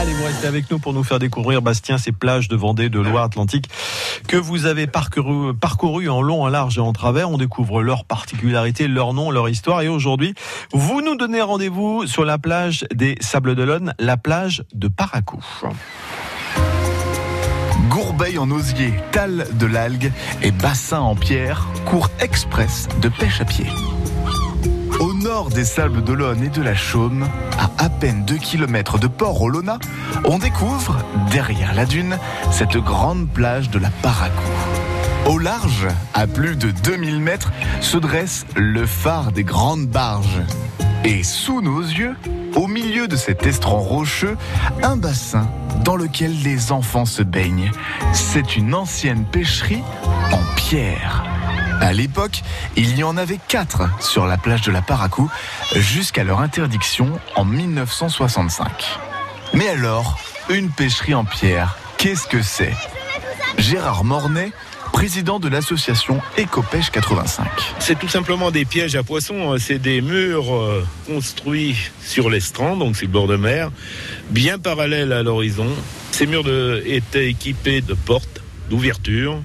Allez, vous restez avec nous pour nous faire découvrir, Bastien, ces plages de Vendée, de Loire-Atlantique que vous avez parcouru, parcouru en long, en large et en travers. On découvre leurs particularités, leur nom, leur histoire. Et aujourd'hui, vous nous donnez rendez-vous sur la plage des Sables d'Olonne, la plage de Paracou. Gourbeil en osier, tal de l'algue et bassin en pierre, cours express de pêche à pied. Au nord des Sables d'Olonne et de la Chaume, à à peine 2 km de Port-Olona, on découvre, derrière la dune, cette grande plage de la Paracou. Au large, à plus de 2000 mètres, se dresse le phare des grandes barges. Et sous nos yeux, au milieu de cet estran rocheux, un bassin dans lequel les enfants se baignent. C'est une ancienne pêcherie en pierre. À l'époque, il y en avait quatre sur la plage de la Paracou jusqu'à leur interdiction en 1965. Mais alors, une pêcherie en pierre, qu'est-ce que c'est? Gérard Mornay, président de l'association Écopêche 85. C'est tout simplement des pièges à poissons, c'est des murs euh, construits sur l'estran, donc c'est le bord de mer, bien parallèles à l'horizon. Ces murs étaient équipés de portes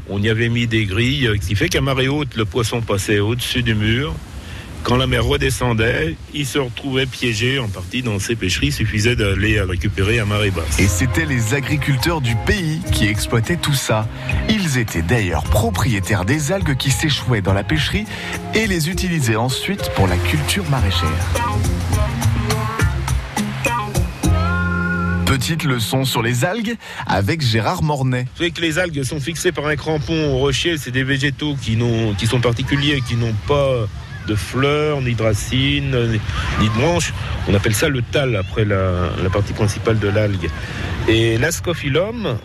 On y avait mis des grilles, ce qui fait qu'à marée haute, le poisson passait au-dessus du mur. Quand la mer redescendait, il se retrouvait piégé en partie dans ces pêcheries. Il suffisait d'aller récupérer à marée basse. Et c'était les agriculteurs du pays qui exploitaient tout ça. Ils étaient d'ailleurs propriétaires des algues qui s'échouaient dans la pêcherie et les utilisaient ensuite pour la culture maraîchère. Petite leçon sur les algues avec Gérard Mornay. Vous savez que les algues sont fixées par un crampon au rocher. C'est des végétaux qui, sont particuliers, qui n'ont pas de fleurs, ni de racines, ni, de branches. On appelle ça le tal après la, la partie principale de l'algue. Et l'ascophyllum,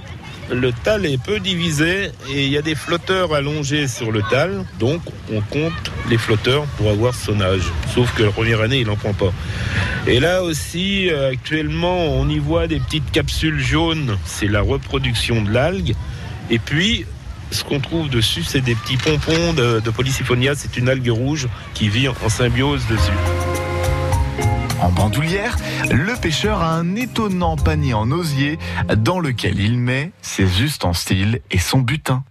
le tal est peu divisé et il y a des flotteurs allongés sur le tal. Donc on compte les flotteurs pour avoir son. Sauf que la première année, il n'en prend pas. Et là aussi, euh, actuellement, on y voit des petites capsules jaunes. C'est la reproduction de l'algue. Et puis, ce qu'on trouve dessus, c'est des petits pompons de, de Polysyphonia. C'est une algue rouge qui vit en symbiose dessus. Le pêcheur a un étonnant panier en osier dans lequel il met ses ustensiles et son butin.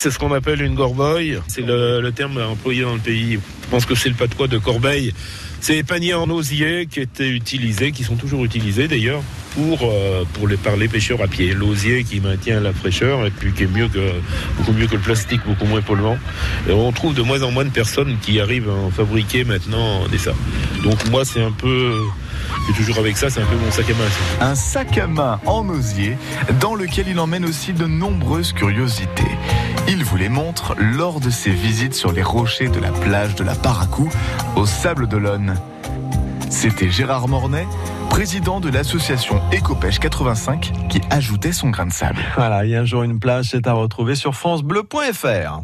C'est ce qu'on appelle une gorboille. C'est le, terme employé dans le pays. Je pense que c'est le patois de Corbeil. C'est des paniers en osier qui étaient utilisés, qui sont toujours utilisés d'ailleurs, pour, euh, pour les, par les pêcheurs à pied. L'osier qui maintient la fraîcheur et puis qui est mieux que, beaucoup mieux que le plastique, beaucoup moins polluant. Et on trouve de moins en moins de personnes qui arrivent à en fabriquer maintenant des ça. Donc moi, c'est un peu. Suis toujours avec ça, c'est un peu mon sac à main. ça. Un sac à main en osier dans lequel il emmène aussi de nombreuses curiosités. Il vous les montre lors de ses visites sur les rochers de la plage de la Paracou au Sable d'Olonne. C'était Gérard Mornay, président de l'association Écopêche 85, qui ajoutait son grain de sable. Voilà, il y a un jour une plage, c'est à retrouver sur francebleu.fr.